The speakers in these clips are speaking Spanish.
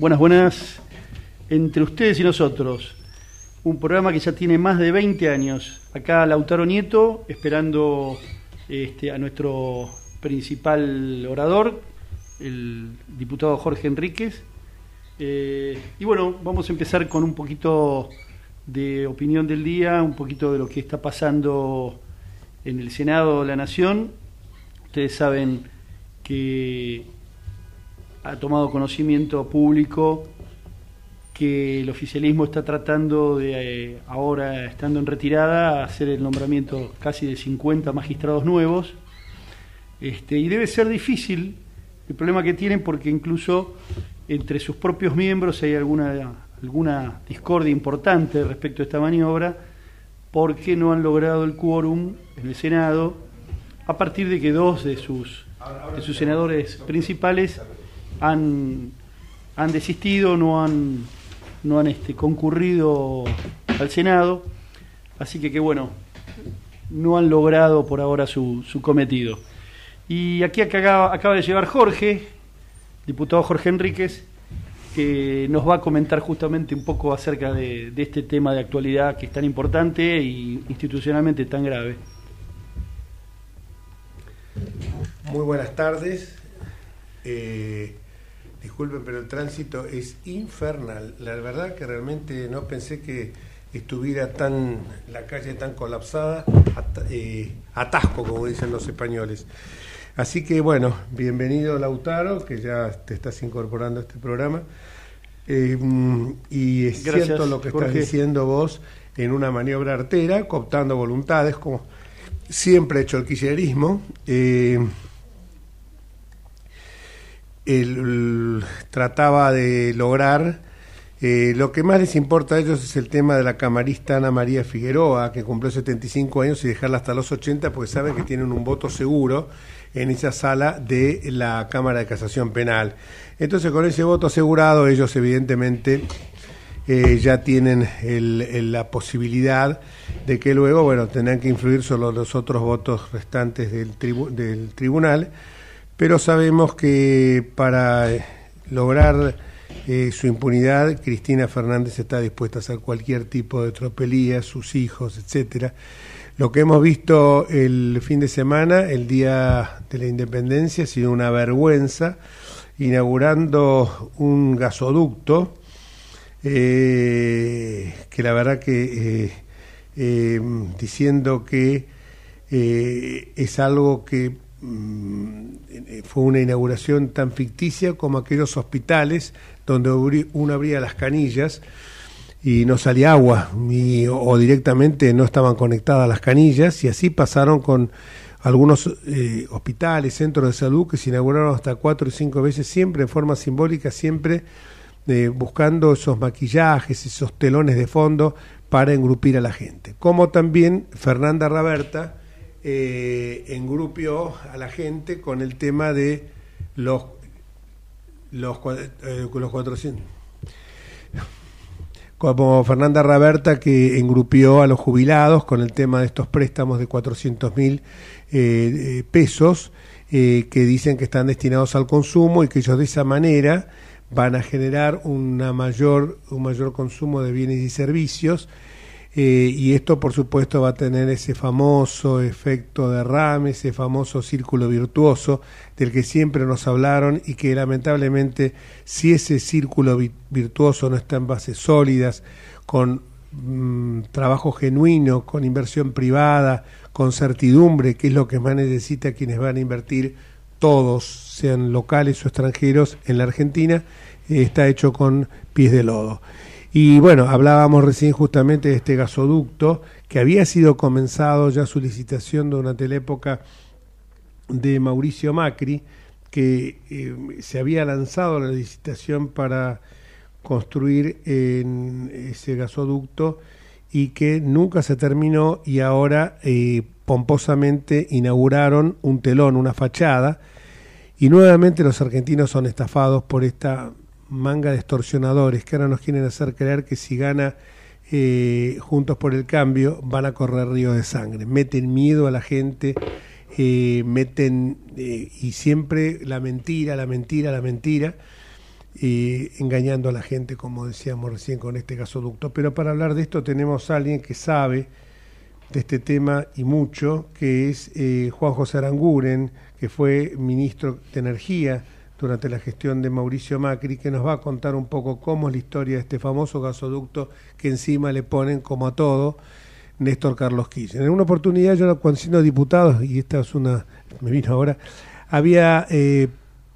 Buenas, buenas. Entre ustedes y nosotros, un programa que ya tiene más de 20 años. Acá Lautaro Nieto, esperando este, a nuestro principal orador, el diputado Jorge Enríquez. Eh, y bueno, vamos a empezar con un poquito de opinión del día, un poquito de lo que está pasando en el Senado de la Nación. Ustedes saben que ha tomado conocimiento público que el oficialismo está tratando de, eh, ahora estando en retirada, hacer el nombramiento casi de 50 magistrados nuevos. Este, y debe ser difícil el problema que tienen porque incluso entre sus propios miembros hay alguna, alguna discordia importante respecto a esta maniobra porque no han logrado el quórum en el Senado a partir de que dos de sus, de sus senadores principales han, han desistido, no han, no han este, concurrido al Senado, así que que bueno, no han logrado por ahora su, su cometido. Y aquí acaba, acaba de llegar Jorge, diputado Jorge Enríquez, que nos va a comentar justamente un poco acerca de, este tema de actualidad que es tan importante e institucionalmente tan grave. Muy buenas tardes. Eh, disculpen, pero el tránsito es infernal. La verdad que realmente no pensé que estuviera tan la calle tan colapsada, eh, atasco, como dicen los españoles. Así que bueno, bienvenido Lautaro, que ya te estás incorporando a este programa. Eh, y es cierto lo que estás diciendo vos en una maniobra artera, cooptando voluntades, como siempre ha hecho el kirchnerismo. Eh, él trataba de lograr. Eh, lo que más les importa a ellos es el tema de la camarista Ana María Figueroa, que cumplió 75 años y dejarla hasta los 80, porque saben que tienen un voto seguro en esa sala de la Cámara de Casación Penal. Entonces, con ese voto asegurado, ellos evidentemente eh, ya tienen la posibilidad de que luego, bueno, tendrán que influir solo los otros votos restantes del, del tribunal pero sabemos que para eh, lograr eh, su impunidad, Cristina Fernández está dispuesta a hacer cualquier tipo de tropelía, sus hijos, etcétera. Lo que hemos visto el fin de semana, el día de la independencia, ha sido una vergüenza, inaugurando un gasoducto, eh, que la verdad que diciendo que es algo que fue una inauguración tan ficticia como aquellos hospitales donde uno abría las canillas y no salía agua o directamente no estaban conectadas las canillas y así pasaron con algunos eh, hospitales, centros de salud que se inauguraron hasta cuatro o cinco veces, siempre en forma simbólica, siempre eh, buscando esos maquillajes, esos telones de fondo para engrupir a la gente. Como también Fernanda Raberta, eh, engrupió a la gente con el tema de los, los, eh, los 400 como Fernanda Raberta que engrupió a los jubilados con el tema de estos préstamos de 400 mil eh, pesos que dicen que están destinados al consumo y que ellos de esa manera van a generar una mayor, un mayor consumo de bienes y servicios eh, y esto, por supuesto, va a tener ese famoso efecto derrame, ese famoso círculo virtuoso del que siempre nos hablaron y que lamentablemente, si ese círculo virtuoso no está en bases sólidas, con mm, trabajo genuino, con inversión privada, con certidumbre, que es lo que más necesita quienes van a invertir, todos, sean locales o extranjeros, en la Argentina, eh, está hecho con pies de lodo. Y bueno, hablábamos recién justamente de este gasoducto que había sido comenzado ya su licitación durante la época de Mauricio Macri, que eh, se había lanzado la licitación para construir en ese gasoducto y que nunca se terminó y ahora eh, pomposamente inauguraron un telón, una fachada, y nuevamente los argentinos son estafados por esta manga de extorsionadores que ahora nos quieren hacer creer que si gana eh, Juntos por el Cambio van a correr ríos de sangre. Meten miedo a la gente, eh, meten eh, y siempre la mentira, la mentira, la mentira. engañando a la gente, como decíamos recién con este gasoducto. Pero para hablar de esto tenemos a alguien que sabe de este tema y mucho, que es Juan José Aranguren, que fue ministro de Energía durante la gestión de Mauricio Macri, que nos va a contar un poco cómo es la historia de este famoso gasoducto que encima le ponen, como a todo, Néstor Carlos Kirchner. En una oportunidad, yo cuando siendo diputado, y esta es una, me vino ahora, había, eh,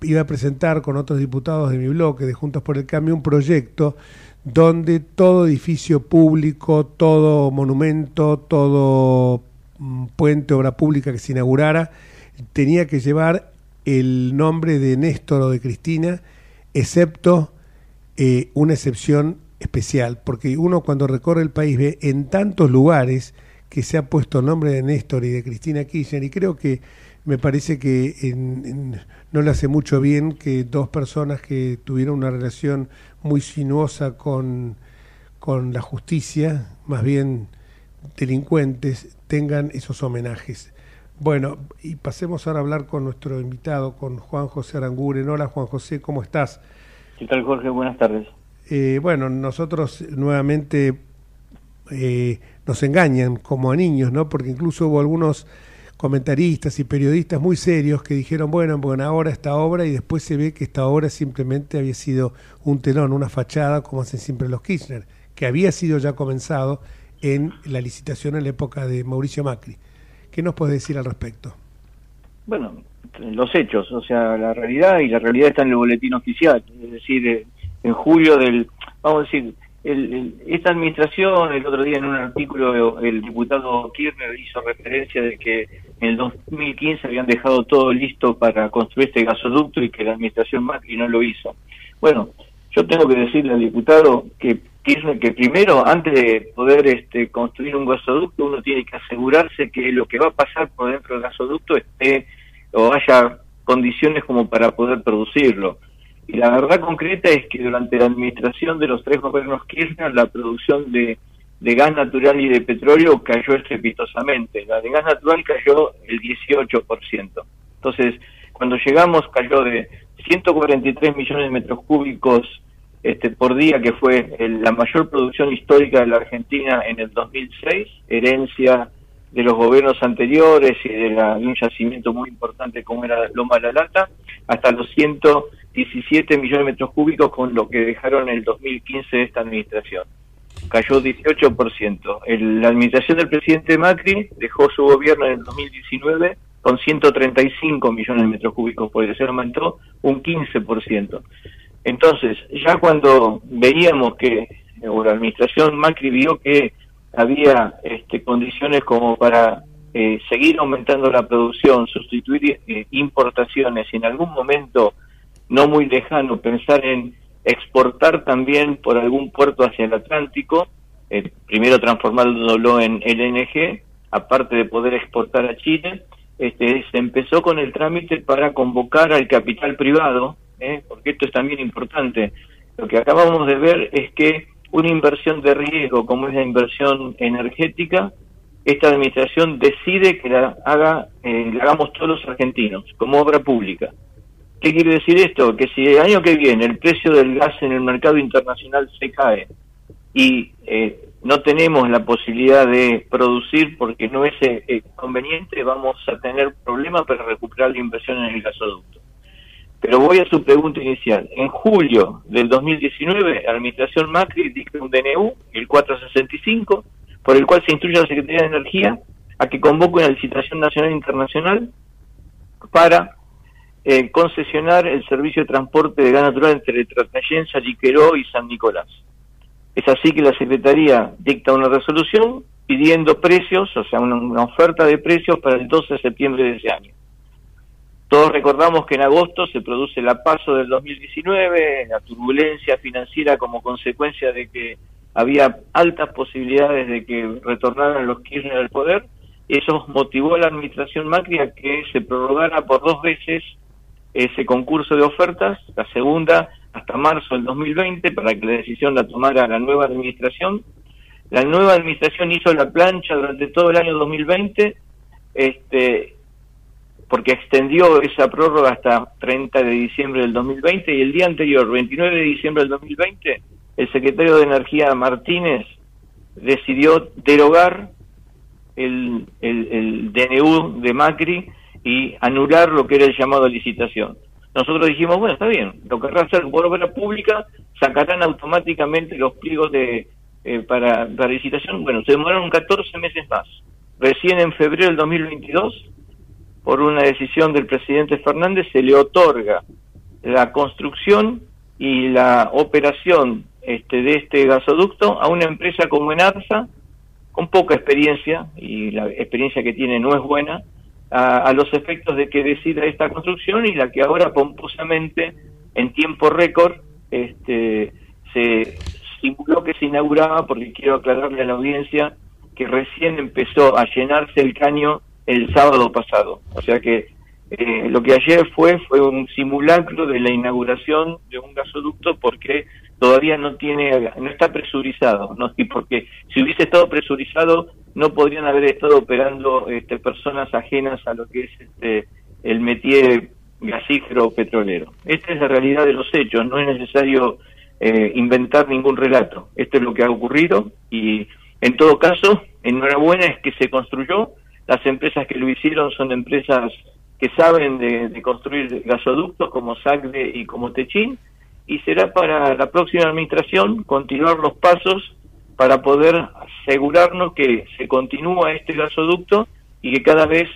iba a presentar con otros diputados de mi bloque, de Juntos por el Cambio, un proyecto donde todo edificio público, todo monumento, todo mm, puente, obra pública que se inaugurara, tenía que llevar el nombre de Néstor o de Cristina, excepto eh, una excepción especial, porque uno cuando recorre el país ve en tantos lugares que se ha puesto el nombre de Néstor y de Cristina Kirchner, y creo que me parece que no le hace mucho bien que dos personas que tuvieron una relación muy sinuosa con, con la justicia, más bien delincuentes, tengan esos homenajes. Bueno, y pasemos ahora a hablar con nuestro invitado, con Juan José Aranguren. Hola Juan José, ¿cómo estás? ¿Qué tal Jorge? Buenas tardes. Eh, bueno, nosotros nuevamente eh, nos engañan como a niños, ¿no? Porque incluso hubo algunos comentaristas y periodistas muy serios que dijeron, bueno, bueno, ahora esta obra y después se ve que esta obra simplemente había sido un telón, una fachada, como hacen siempre los Kirchner, que había sido ya comenzado en la licitación en la época de Mauricio Macri. ¿Qué nos puedes decir al respecto? Bueno, los hechos, o sea, la realidad y la realidad está en el boletín oficial, es decir, en julio del, vamos a decir, esta administración, el otro día en un artículo el diputado Kirchner hizo referencia de que en el 2015 habían dejado todo listo para construir este gasoducto y que la administración Macri no lo hizo. Bueno, yo tengo que decirle al diputado que Kirchner que primero, antes de poder este, construir un gasoducto, uno tiene que asegurarse que lo que va a pasar por dentro del gasoducto esté o haya condiciones como para poder producirlo. Y la verdad concreta es que durante la administración de los tres gobiernos Kirchner, la producción de, gas natural y de petróleo cayó estrepitosamente. La de gas natural cayó el 18%. Entonces, cuando llegamos cayó de 143 millones de metros cúbicos este, por día, que fue la mayor producción histórica de la Argentina en el 2006, herencia de los gobiernos anteriores y de, la, un yacimiento muy importante como era Loma de la Lata, hasta los 100 17 millones de metros cúbicos con lo que dejaron en el 2015 esta administración. Cayó 18%. la administración del presidente Macri dejó su gobierno en el 2019 con 135 millones de metros cúbicos por día. Se aumentó un 15%. Entonces, ya cuando veíamos que, o la administración Macri vio que había este, condiciones como para eh, seguir aumentando la producción, sustituir eh, importaciones y en algún momento no muy lejano pensar en exportar también por algún puerto hacia el Atlántico, eh, primero transformándolo en LNG, aparte de poder exportar a Chile, este, se empezó con el trámite para convocar al capital privado, eh, porque esto es también importante. Lo que acabamos de ver es que una inversión de riesgo, como es la inversión energética, esta administración decide que la haga, eh, hagamos todos los argentinos, como obra pública. ¿Qué quiere decir esto? Que si el año que viene el precio del gas en el mercado internacional se cae y eh, no tenemos la posibilidad de producir porque no es eh, conveniente, vamos a tener problemas para recuperar la inversión en el gasoducto. Pero voy a su pregunta inicial. En julio del 2019, la administración Macri dicta un DNU, el 465, por el cual se instruye a la Secretaría de Energía a que convoque una licitación nacional e internacional para eh, concesionar el servicio de transporte de gas natural entre Tratayensa, Liqueró y San Nicolás. Es así que la Secretaría dicta una resolución pidiendo precios, o sea, una, oferta de precios para el 12 de septiembre de ese año. Todos recordamos que en agosto se produce la paso del 2019, la turbulencia financiera como consecuencia de que había altas posibilidades de que retornaran los Kirchner al poder. Eso motivó a la administración Macri a que se prorrogara por dos veces ese concurso de ofertas, la segunda hasta marzo del 2020 para que la decisión la tomara la nueva administración. La nueva administración hizo la plancha durante todo el año 2020, este, porque extendió esa prórroga hasta 30 de diciembre del 2020 y el día anterior, 29 de diciembre del 2020, el secretario de Energía Martínez decidió derogar el, el, DNU de Macri y anular lo que era el llamado licitación. Nosotros dijimos, bueno, está bien, lo querrá hacer por obra pública, sacarán automáticamente los pliegos de eh, para, para licitación. Bueno, se demoraron 14 meses más. Recién en febrero del 2022, por una decisión del presidente Fernández, se le otorga la construcción y la operación este, de este gasoducto a una empresa como Enarsa, con poca experiencia, y la experiencia que tiene no es buena, a, los efectos de que decida esta construcción y la que ahora pomposamente, en tiempo récord, este, se simuló que se inauguraba, porque quiero aclararle a la audiencia que recién empezó a llenarse el caño el sábado pasado. O sea que eh, lo que ayer fue fue un simulacro de la inauguración de un gasoducto porque todavía no tiene no está presurizado no y porque si hubiese estado presurizado no podrían haber estado operando este, personas ajenas a lo que es este, el métier gasífero petrolero. Esta es la realidad de los hechos no es necesario eh, inventar ningún relato. Esto es lo que ha ocurrido y en todo caso enhorabuena es que se construyó las empresas que lo hicieron son empresas que saben de, construir gasoductos como SACDE y como Techín, y será para la próxima administración continuar los pasos para poder asegurarnos que se continúa este gasoducto y que cada vez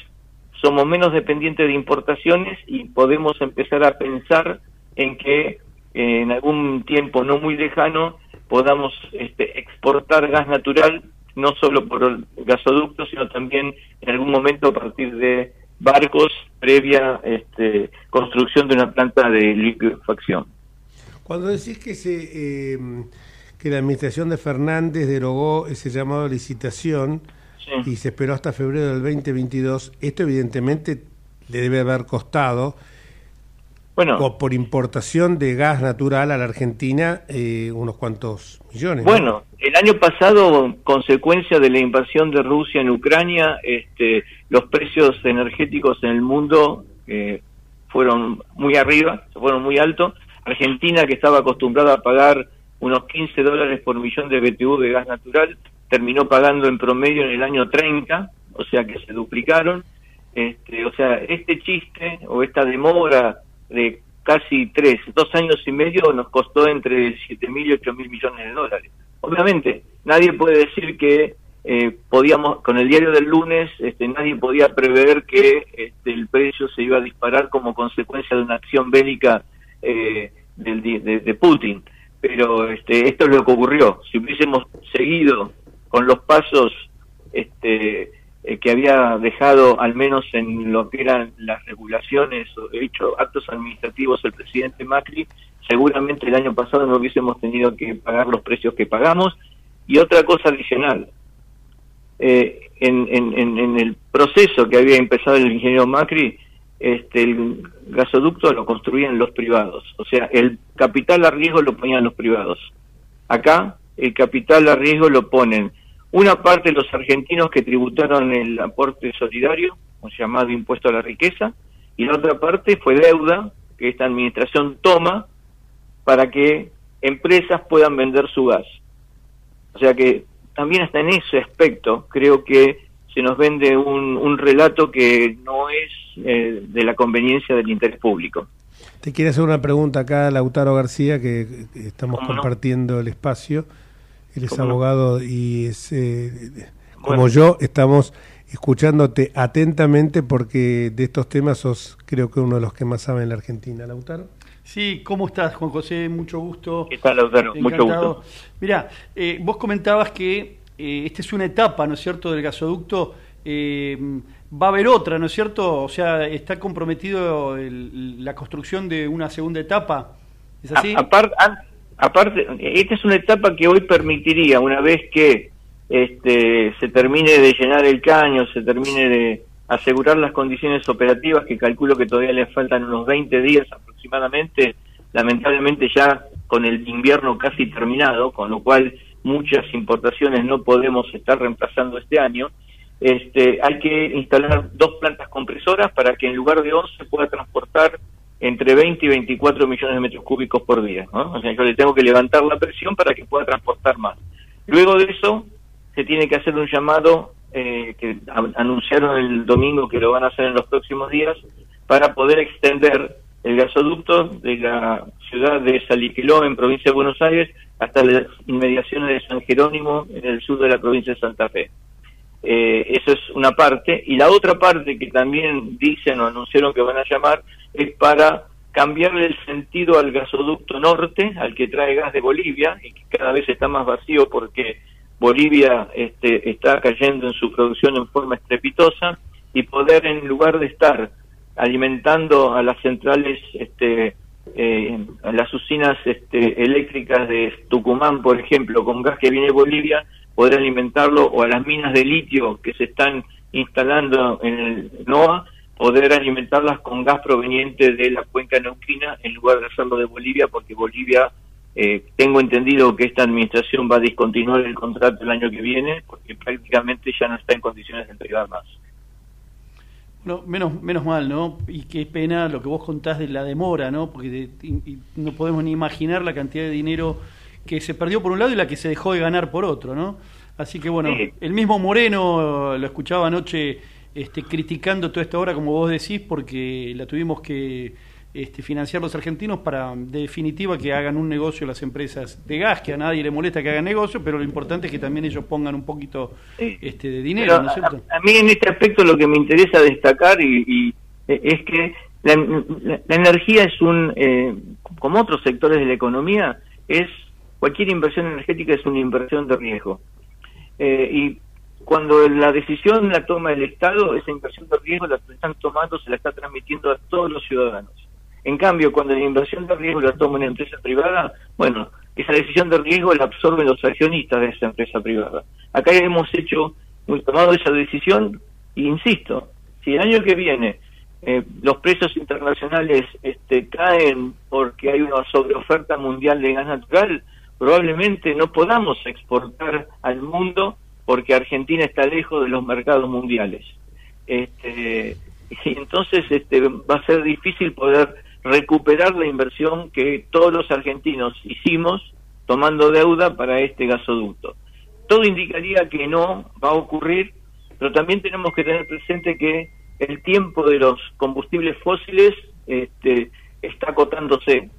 somos menos dependientes de importaciones y podemos empezar a pensar en que eh, en algún tiempo no muy lejano podamos este, exportar gas natural no solo por gasoductos sino también en algún momento a partir de barcos previa este, construcción de una planta de liquefacción. Cuando decís que se eh, que la administración de Fernández derogó ese llamado a licitación y se esperó hasta febrero del 2022, esto evidentemente le debe haber costado bueno, por importación de gas natural a la Argentina eh, unos cuantos millones. Bueno, el año pasado, consecuencia de la invasión de Rusia en Ucrania, este, los precios energéticos en el mundo eh, fueron muy arriba, fueron muy altos. Argentina, que estaba acostumbrada a pagar unos 15 dólares por millón de BTU de gas natural, terminó pagando en promedio en el año 30, o sea que se duplicaron. Este, o sea, este chiste o esta demora de casi tres, dos años y medio nos costó entre siete mil y ocho mil millones de dólares. Obviamente, nadie puede decir que eh, podíamos, con el diario del lunes, este, nadie podía prever que este, el precio se iba a disparar como consecuencia de una acción bélica eh, de, de, Putin. Pero este, esto es lo que ocurrió. Si hubiésemos seguido con los pasos este, eh, que había dejado, al menos en lo que eran las regulaciones o hecho actos administrativos el presidente Macri, seguramente el año pasado no hubiésemos tenido que pagar los precios que pagamos. Y otra cosa adicional, eh, en, en, en, el proceso que había empezado el ingeniero Macri, este, el gasoducto lo construían los privados, o sea, el capital a riesgo lo ponían los privados. Acá el capital a riesgo lo ponen una parte de los argentinos que tributaron el aporte solidario, un llamado impuesto a la riqueza, y la otra parte fue deuda que esta administración toma para que empresas puedan vender su gas. O sea que también hasta en ese aspecto creo que se nos vende un, relato que no es eh, de la conveniencia del interés público. Te quiero hacer una pregunta acá, Lautaro García, que, estamos compartiendo el espacio. Él es abogado y es, eh, como yo, estamos escuchándote atentamente porque de estos temas sos creo que uno de los que más sabe en la Argentina, Lautaro. Sí, ¿cómo estás, Juan José? Mucho gusto. ¿Qué tal, Lautaro? Mucho gusto. Mira, eh, vos comentabas que eh, esta es una etapa, ¿no es cierto?, del gasoducto. va a haber otra, ¿no es cierto? O sea, está comprometido la construcción de una segunda etapa. ¿Es así? Aparte, aparte, esta es una etapa que hoy permitiría, una vez que este, se termine de llenar el caño, se termine de asegurar las condiciones operativas, que calculo que todavía le faltan unos 20 días aproximadamente, lamentablemente ya con el invierno casi terminado, con lo cual muchas importaciones no podemos estar reemplazando este año. este, hay que instalar dos plantas compresoras para que en lugar de 11 pueda transportar entre 20 y 24 millones de metros cúbicos por día. O sea, yo le tengo que levantar la presión para que pueda transportar más. Luego de eso, se tiene que hacer un llamado eh, que anunciaron el domingo que lo van a hacer en los próximos días para poder extender el gasoducto de la ciudad de Saliquiló, en provincia de Buenos Aires, hasta las inmediaciones de San Jerónimo, en el sur de la provincia de Santa Fe. Eh, eso es una parte. Y la otra parte que también dicen o anunciaron que van a llamar es para cambiarle el sentido al gasoducto norte, al que trae gas de Bolivia, y que cada vez está más vacío porque Bolivia este, está cayendo en su producción en forma estrepitosa, y poder en lugar de estar alimentando a las centrales, este, eh, a las usinas este, eléctricas de Tucumán, por ejemplo, con gas que viene de Bolivia, poder alimentarlo, o a las minas de litio que se están instalando en el NOA, poder alimentarlas con gas proveniente de la cuenca neuquina en lugar de hacerlo de Bolivia, porque Bolivia, eh, tengo entendido que esta administración va a discontinuar el contrato el año que viene, porque prácticamente ya no está en condiciones de entregar más. No, menos, menos mal, ¿no? Y qué pena lo que vos contás de la demora, ¿no? Porque no podemos ni imaginar la cantidad de dinero que se perdió por un lado y la que se dejó de ganar por otro, ¿no? Así que bueno, el mismo Moreno lo escuchaba anoche este, criticando toda esta obra, como vos decís, porque la tuvimos que este, financiar los argentinos para, de definitiva, que hagan un negocio las empresas de gas, que a nadie le molesta que hagan negocio, pero lo importante es que también ellos pongan un poquito este, de dinero, ¿no es cierto? A, mí en este aspecto lo que me interesa destacar y, es que la, energía es un, eh, como otros sectores de la economía, es cualquier inversión energética es una inversión de riesgo. Eh, y cuando la decisión la toma el Estado, esa inversión de riesgo la están tomando, se la está transmitiendo a todos los ciudadanos. En cambio, cuando la inversión de riesgo la toma una empresa privada, bueno, esa decisión de riesgo la absorben los accionistas de esa empresa privada. Acá hemos hecho, hemos tomado esa decisión, e insisto, si el año que viene eh, los precios internacionales este, caen porque hay una sobreoferta mundial de gas natural, probablemente no podamos exportar al mundo porque Argentina está lejos de los mercados mundiales. Este, y entonces este, va a ser difícil poder recuperar la inversión que todos los argentinos hicimos tomando deuda para este gasoducto. Todo indicaría que no va a ocurrir, pero también tenemos que tener presente que el tiempo de los combustibles fósiles este, está acotándose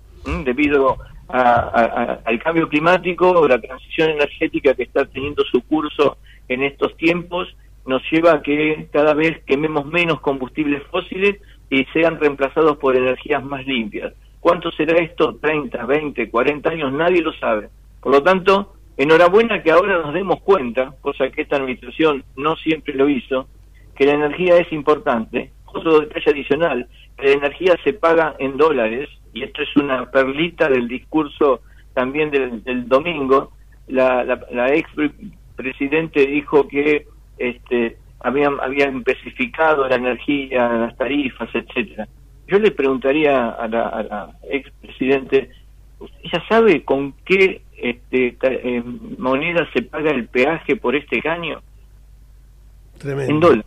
debido al cambio climático, la transición energética que está teniendo su curso en estos tiempos, nos lleva a que cada vez quememos menos combustibles fósiles y sean reemplazados por energías más limpias. ¿Cuánto será esto? ¿30, 20, 40 años? Nadie lo sabe. Por lo tanto, enhorabuena que ahora nos demos cuenta, cosa que esta administración no siempre lo hizo, que la energía es importante. Otro detalle adicional, la energía se paga en dólares y esto es una perlita del discurso también del, domingo, la, la, ex presidente dijo que este, habían, habían especificado la energía, las tarifas, etcétera. Yo le preguntaría a la, a la ex presidente, ¿ella sabe con qué este, eh, moneda se paga el peaje por este caño? En dólares.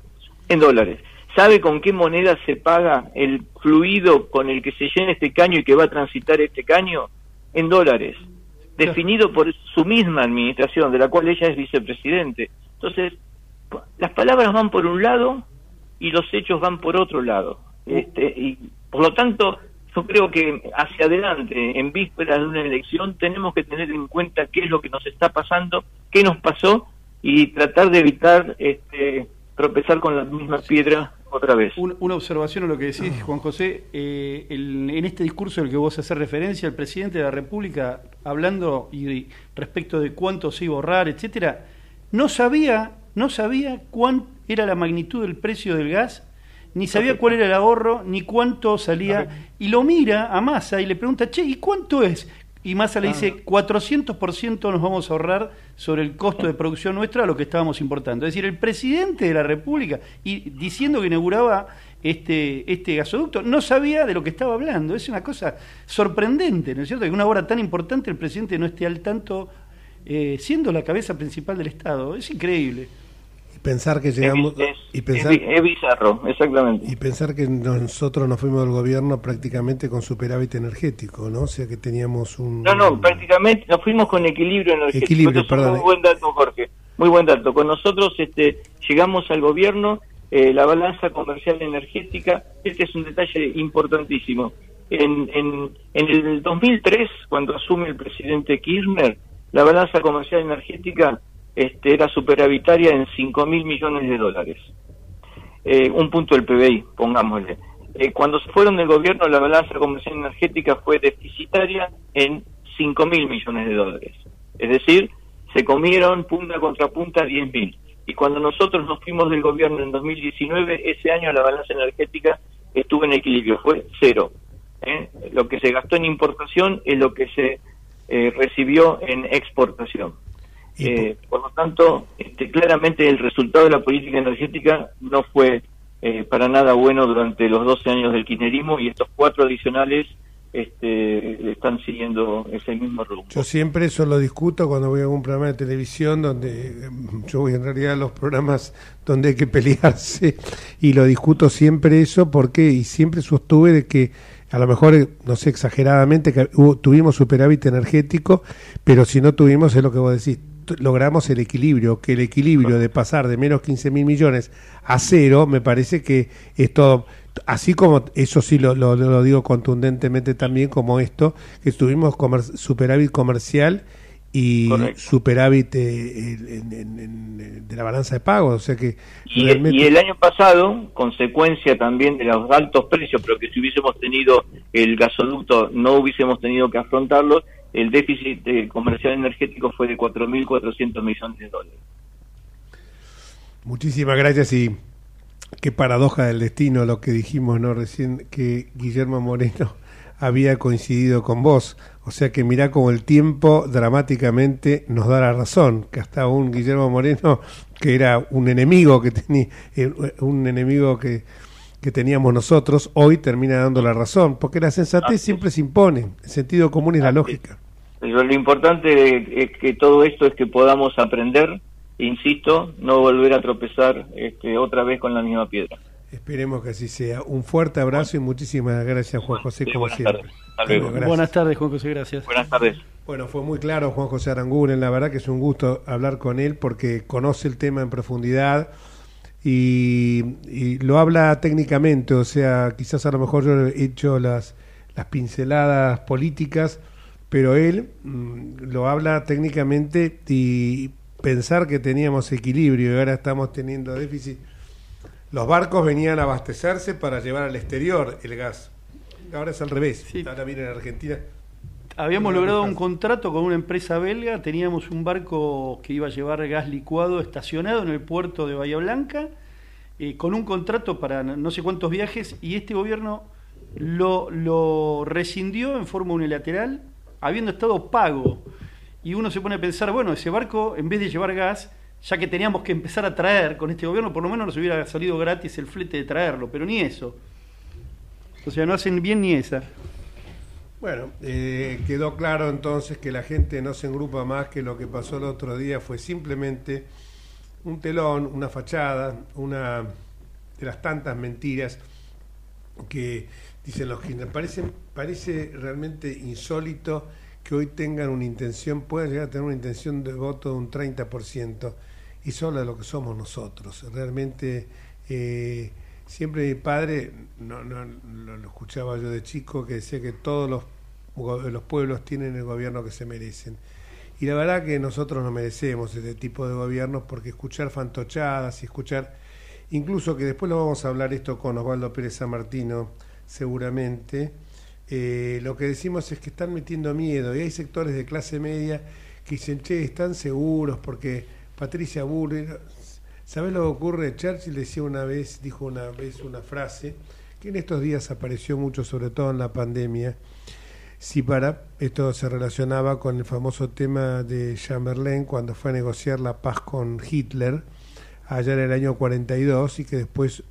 En dólares. ¿Sabe con qué moneda se paga el fluido con el que se llena este caño y que va a transitar este caño? En dólares. Definido por su misma administración, de la cual ella es vicepresidente. Entonces, las palabras van por un lado y los hechos van por otro lado. Este, y por lo tanto, yo creo que hacia adelante, en vísperas de una elección, tenemos que tener en cuenta qué es lo que nos está pasando, qué nos pasó y tratar de evitar este, tropezar con la misma piedra otra vez. una observación a lo que decís, Juan José. Eh, en este discurso al que vos haces referencia, el presidente de la República, hablando y respecto de cuánto se iba a ahorrar, etcétera, no sabía, no sabía cuán era la magnitud del precio del gas, ni sabía cuál era el ahorro, ni cuánto salía, y lo mira a Massa y le pregunta, che, ¿y cuánto es? Y Massa le dice, 400% nos vamos a ahorrar sobre el costo de producción nuestra a lo que estábamos importando. Es decir, el presidente de la República, y diciendo que inauguraba este, este gasoducto, no sabía de lo que estaba hablando. Es una cosa sorprendente, ¿no es cierto? Que una hora tan importante el presidente no esté al tanto, eh, siendo la cabeza principal del Estado. Es increíble. Pensar que llegamos es, y pensar es, bizarro, exactamente. Y pensar que nosotros nos fuimos del gobierno prácticamente con superávit energético, ¿no? O sea que teníamos un No, no, prácticamente nos fuimos con equilibrio energético. Equilibrio, perdón. Muy buen dato, Jorge. Muy buen dato. Con nosotros este llegamos al gobierno eh, la balanza comercial energética, este es un detalle importantísimo. En, en, en el 2003, cuando asume el presidente Kirchner, la balanza comercial energética este, era superavitaria en 5 mil millones de dólares. Eh, un punto del PBI, pongámosle. Eh, cuando se fueron del gobierno, la balanza comercial energética fue deficitaria en 5 mil millones de dólares. Es decir, se comieron punta contra punta 10 mil. Y cuando nosotros nos fuimos del gobierno en 2019, ese año la balanza energética estuvo en equilibrio, fue cero. ¿eh? Lo que se gastó en importación es lo que se recibió en exportación. Eh, por lo tanto, este, claramente el resultado de la política energética no fue eh, para nada bueno durante los 12 años del kirchnerismo y estos cuatro adicionales este, están siguiendo ese mismo rumbo. Yo siempre eso lo discuto cuando voy a algún programa de televisión donde em, yo voy en realidad a los programas donde hay que pelearse y lo discuto siempre eso porque y siempre sostuve de que a lo mejor, no sé exageradamente, que tuvimos superávit energético, pero si no tuvimos, es lo que vos decís, logramos el equilibrio, que el equilibrio de pasar de menos 15 mil millones a cero, me parece que esto, así como eso sí lo, lo, digo contundentemente también como esto, que estuvimos superávit comercial y superávit eh, de la balanza de pagos, o sea que y, y, el año pasado, consecuencia también de los altos precios, pero que si hubiésemos tenido el gasoducto no hubiésemos tenido que afrontarlo, el déficit eh, comercial energético fue de 4.400 millones de dólares. Muchísimas gracias y qué paradoja del destino lo que dijimos no recién que Guillermo Moreno había coincidido con vos. O sea que mirá como el tiempo dramáticamente nos da la razón, que hasta un Guillermo Moreno, que era un enemigo que tenía, eh, un enemigo que, que teníamos nosotros, hoy termina dando la razón, porque la sensatez siempre se impone, el sentido común y la lógica. Lo importante es que todo esto es que podamos aprender, insisto, no volver a tropezar este, otra vez con la misma piedra. Esperemos que así sea. Un fuerte abrazo y muchísimas gracias, Juan José, como siempre. Buenas tardes, Juan José, gracias. Buenas tardes. Bueno, fue muy claro Juan José Aranguren, la verdad que es un gusto hablar con él porque conoce el tema en profundidad y, lo habla técnicamente, o sea, quizás a lo mejor yo he hecho las, las pinceladas políticas, pero él mm, lo habla técnicamente y pensar que teníamos equilibrio y ahora estamos teniendo déficit los barcos venían a abastecerse para llevar al exterior el gas. Ahora es al revés. Ahora viene en Argentina. Habíamos logrado un contrato con una empresa belga, teníamos un barco que iba a llevar gas licuado estacionado en el puerto de Bahía Blanca, eh, con un contrato para no sé cuántos viajes, y este gobierno lo, lo rescindió en forma unilateral, habiendo estado pago. Y uno se pone a pensar, bueno, ese barco, en vez de llevar gas, ya que teníamos que empezar a traer con este gobierno, por lo menos nos hubiera salido gratis el flete de traerlo, pero ni eso. O sea, no hacen bien ni esa. Bueno, eh, quedó claro entonces que la gente no se engrupa más que lo que pasó el otro día fue simplemente un telón, una fachada, una de las tantas mentiras que dicen los que Parece, parece realmente insólito que hoy tengan una intención, puedan llegar a tener una intención de voto de un 30% y solo de lo que somos nosotros. Realmente, eh, siempre mi padre, no, no, lo, escuchaba yo de chico, que decía que todos los, los pueblos tienen el gobierno que se merecen. Y la verdad que nosotros no merecemos este tipo de gobiernos porque escuchar fantochadas y escuchar, incluso que después lo vamos a hablar esto con Osvaldo Pérez San Martino, seguramente, eh, lo que decimos es que están metiendo miedo y hay sectores de clase media que dicen, che, están seguros porque Patricia Bullrich, ¿sabes lo que ocurre? Churchill decía una vez, dijo una vez una frase que en estos días apareció mucho, sobre todo en la pandemia. Si para esto se relacionaba con el famoso tema de Chamberlain cuando fue a negociar la paz con Hitler allá en el año 42 y que después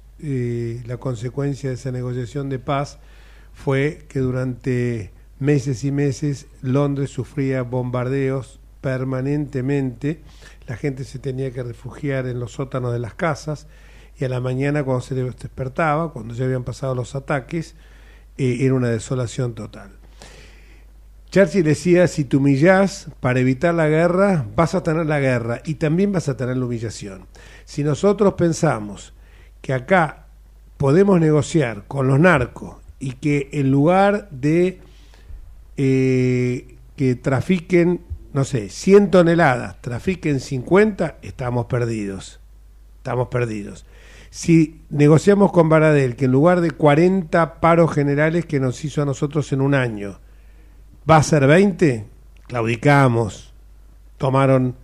la consecuencia de esa negociación de paz fue que durante meses y meses Londres sufría bombardeos permanentemente, la gente se tenía que refugiar en los sótanos de las casas y a la mañana cuando se despertaba, cuando ya habían pasado los ataques, eh, era una desolación total. Churchill decía, si te humillas para evitar la guerra, vas a tener la guerra y también vas a tener la humillación. Si nosotros pensamos que acá podemos negociar con los narcos y que en lugar de eh, que trafiquen, no sé, 100 toneladas, trafiquen 50, estamos perdidos. Estamos perdidos. Si negociamos con Baradel que en lugar de 40 paros generales que nos hizo a nosotros en un año, va a ser 20, claudicamos. Tomaron,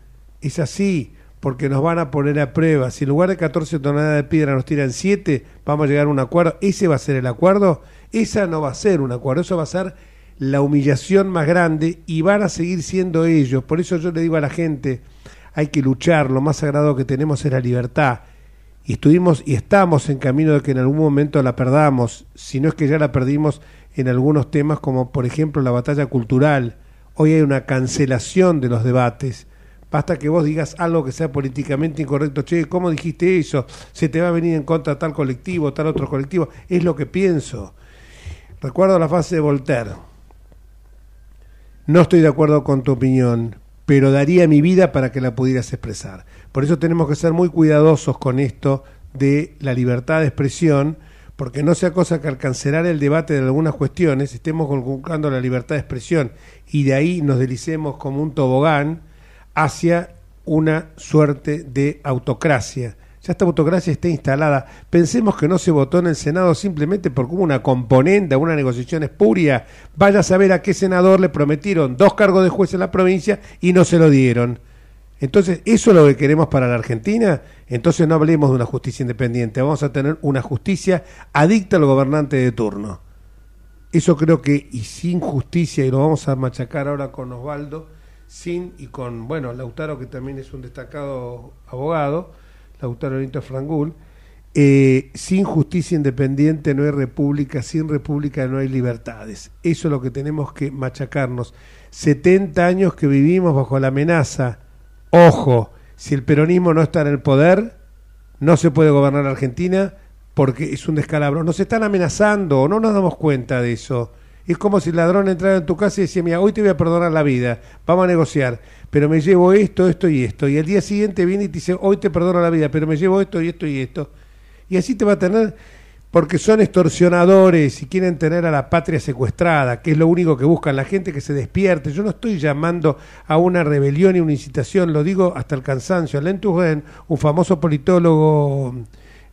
es así, porque nos van a poner a prueba. Si en lugar de 14 toneladas de piedra nos tiran 7, vamos a llegar a un acuerdo. ¿Ese va a ser el acuerdo? Esa no va a ser un acuerdo, eso va a ser la humillación más grande y van a seguir siendo ellos. Por eso yo le digo a la gente, hay que luchar, lo más sagrado que tenemos es la libertad y estuvimos y estamos en camino de que en algún momento la perdamos, si no es que ya la perdimos en algunos temas como por ejemplo la batalla cultural. Hoy hay una cancelación de los debates. Basta que vos digas algo que sea políticamente incorrecto. Che, ¿cómo dijiste eso? Se te va a venir en contra tal colectivo, tal otro colectivo. Es lo que pienso. Recuerdo la frase de Voltaire. No estoy de acuerdo con tu opinión, pero daría mi vida para que la pudieras expresar. Por eso tenemos que ser muy cuidadosos con esto de la libertad de expresión, porque no sea cosa que al cancelar el debate de algunas cuestiones estemos conculcando la libertad de expresión y de ahí nos deslicemos como un tobogán hacia una suerte de autocracia ya esta autocracia está instalada. Pensemos que no se votó en el Senado simplemente porque hubo una componente, una negociación espuria. Vaya a saber a qué senador le prometieron dos cargos de juez en la provincia y no se lo dieron. Entonces, ¿eso es lo que queremos para la Argentina? Entonces no hablemos de una justicia independiente, vamos a tener una justicia adicta al gobernante de turno. Eso creo que, y sin justicia, y lo vamos a machacar ahora con Osvaldo, sin, y con, bueno, Lautaro, que también es un destacado abogado, Lautaro Benito Frangul, eh, sin justicia independiente no hay república, sin república no hay libertades. Eso es lo que tenemos que machacarnos. 70 años que vivimos bajo la amenaza. Ojo, si el peronismo no está en el poder, no se puede gobernar Argentina porque es un descalabro. Nos están amenazando, no nos damos cuenta de eso. Es como si el ladrón entrara en tu casa y decía, mira, hoy te voy a perdonar la vida, vamos a negociar, pero me llevo esto, esto y esto. Y el día siguiente viene y te dice, hoy te perdono la vida, pero me llevo esto y esto y esto. Y así te va a tener, porque son extorsionadores y quieren tener a la patria secuestrada, que es lo único que buscan, la gente que se despierte. Yo no estoy llamando a una rebelión y una incitación, lo digo hasta el cansancio. Alain Touraine, un famoso politólogo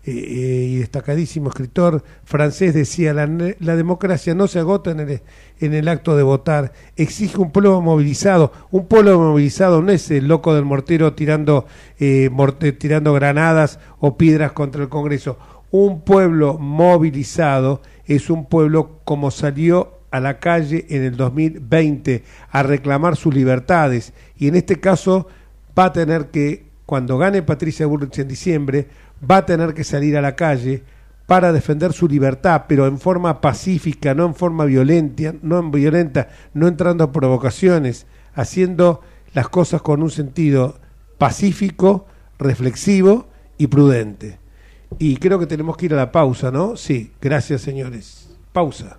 eh, eh, y destacadísimo escritor francés decía, la, la, democracia no se agota en el, en el acto de votar, exige un pueblo movilizado, un pueblo movilizado no es el loco del mortero tirando, eh, tirando granadas o piedras contra el Congreso, un pueblo movilizado es un pueblo como salió a la calle en el 2020 a reclamar sus libertades. Y en este caso va a tener que, cuando gane Patricia Bullrich en diciembre, va a tener que salir a la calle para defender su libertad, pero en forma pacífica, no en forma violenta, no en violenta, no entrando a provocaciones, haciendo las cosas con un sentido pacífico, reflexivo y prudente. Y creo que tenemos que ir a la pausa, ¿no? Sí, gracias señores. Pausa.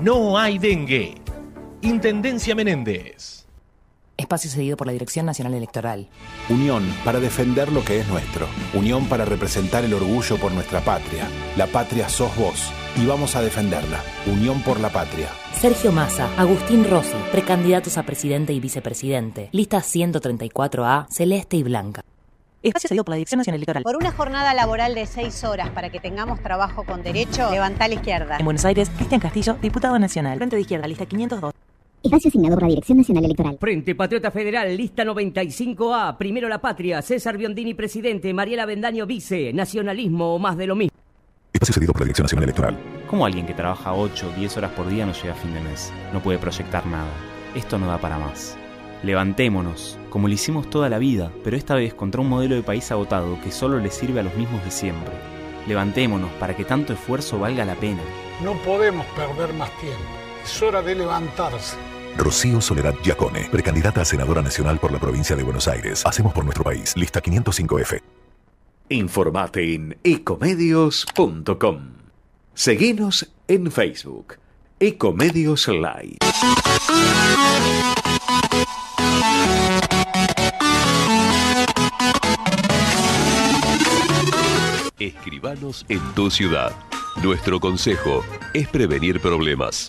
no hay dengue. Intendencia Menéndez. Espacio cedido por la Dirección Nacional Electoral. Unión para defender lo que es nuestro. Unión para representar el orgullo por nuestra patria. La patria sos vos y vamos a defenderla. Unión por la patria. Sergio Massa, Agustín Rossi, precandidatos a presidente y vicepresidente. Lista 134A, celeste y blanca. Espacio cedido por la Dirección Nacional Electoral. Por una jornada laboral de seis horas para que tengamos trabajo con derecho, levanta la izquierda. En Buenos Aires, Cristian Castillo, diputado nacional. Frente de izquierda, lista 502. Espacio asignado por la Dirección Nacional Electoral. Frente Patriota Federal, lista 95A. Primero la patria. César Biondini, presidente. Mariela Bendaño, vice. Nacionalismo o más de lo mismo. Espacio cedido por la Dirección Nacional Electoral. ¿Cómo alguien que trabaja 8 o 10 horas por día no llega a fin de mes? No puede proyectar nada. Esto no da para más. Levantémonos, como lo hicimos toda la vida, pero esta vez contra un modelo de país agotado que solo le sirve a los mismos de siempre. Levantémonos para que tanto esfuerzo valga la pena. No podemos perder más tiempo. Es hora de levantarse. Rocío Soledad Giacone, precandidata a senadora nacional por la provincia de Buenos Aires. Hacemos por nuestro país. Lista 505F. Informate en ecomedios.com. Seguinos en Facebook. Ecomedios Live. Escribanos en tu ciudad. Nuestro consejo es prevenir problemas.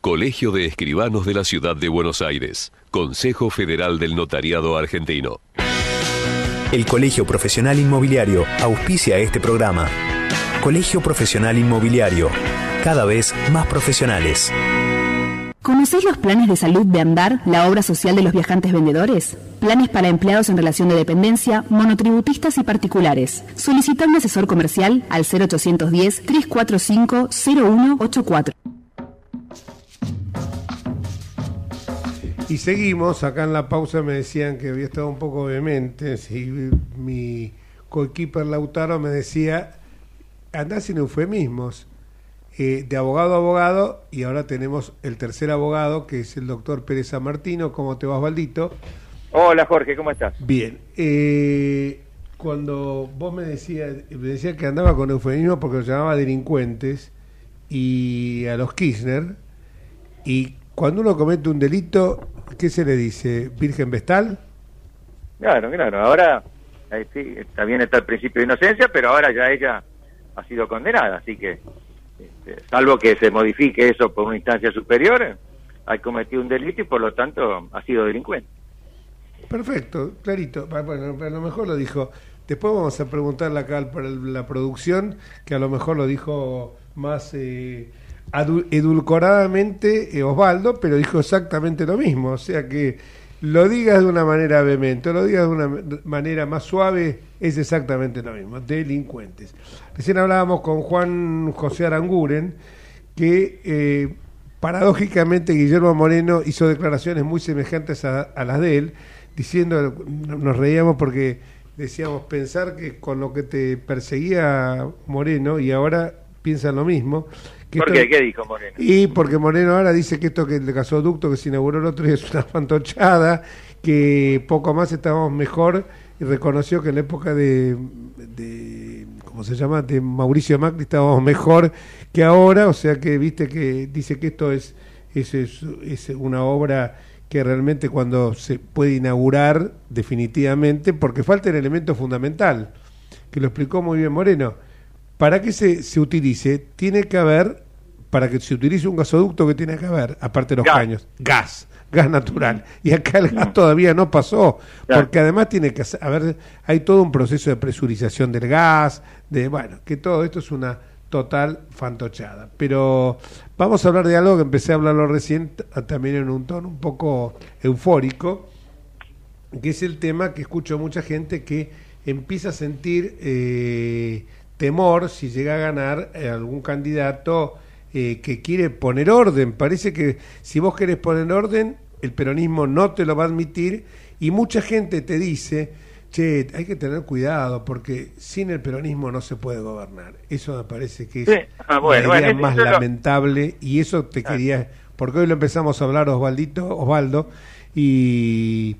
Colegio de Escribanos de la Ciudad de Buenos Aires. Consejo Federal del Notariado Argentino. El Colegio Profesional Inmobiliario auspicia este programa. Colegio Profesional Inmobiliario, cada vez más profesionales. ¿Conocéis los planes de salud de Andar, la obra social de los viajantes vendedores? Planes para empleados en relación de dependencia, monotributistas y particulares. Solicita un asesor comercial al 0810-345-0184. Y seguimos, acá en la pausa me decían que había estado un poco vehemente, y mi coequiper Lautaro me decía, andá sin eufemismos, eh, de abogado a abogado, y ahora tenemos el tercer abogado, que es el doctor Pérez San Martino. ¿Cómo te vas, Valdito? Hola, Jorge, ¿cómo estás? Bien. Eh, cuando vos me decías, me decías que andaba con eufemismo porque los llamaba delincuentes y a los Kirchner, y cuando uno comete un delito, ¿qué se le dice? ¿Virgen Vestal? Claro, claro. Ahora, eh, sí, también está el principio de inocencia, pero ahora ya ella ha sido condenada, así que, este, salvo que se modifique eso por una instancia superior, ha cometido un delito y por lo tanto ha sido delincuente. Perfecto, clarito. Bueno, a lo mejor lo dijo. Después vamos a preguntarle acá para la producción, que a lo mejor lo dijo más eh, edulcoradamente eh, Osvaldo, pero dijo exactamente lo mismo. O sea que lo digas de una manera vehemente, lo digas de una manera más suave, es exactamente lo mismo. Delincuentes. Recién hablábamos con Juan José Aranguren, que eh, paradójicamente Guillermo Moreno hizo declaraciones muy semejantes a, a las de él, diciendo, nos reíamos porque decíamos pensar que con lo que te perseguía Moreno y ahora piensan lo mismo. ¿Por qué? ¿Qué dijo Moreno? Y porque Moreno ahora dice que esto que el gasoducto que se inauguró el otro día es una fantochada, que poco más estábamos mejor y reconoció que en la época de, de ¿cómo se llama? de Mauricio Macri estábamos mejor que ahora, o sea que viste que dice que esto es, es, es, es una obra que realmente cuando se puede inaugurar definitivamente, porque falta el elemento fundamental, que lo explicó muy bien Moreno, para que se, se utilice, tiene que haber, para que se utilice un gasoducto, que tiene que haber, aparte de los Gas. caños? Gas, gas natural. Y acá el gas todavía no pasó, porque además tiene que haber, hay todo un proceso de presurización del gas, de, bueno, que todo esto es una total fantochada. Pero vamos a hablar de algo que empecé a hablarlo recién, también en un tono un poco eufórico, que es el tema que escucho mucha gente que empieza a sentir eh, temor si llega a ganar eh, algún candidato eh, que quiere poner orden. Parece que si vos querés poner orden, el peronismo no te lo va a admitir y mucha gente te dice, che, hay que tener cuidado porque sin el peronismo no se puede gobernar. Eso me parece que es Sí. Ah, bueno, la idea bueno, más lo- lamentable y eso te quería, porque hoy lo empezamos a hablar Osvaldito, Osvaldo, y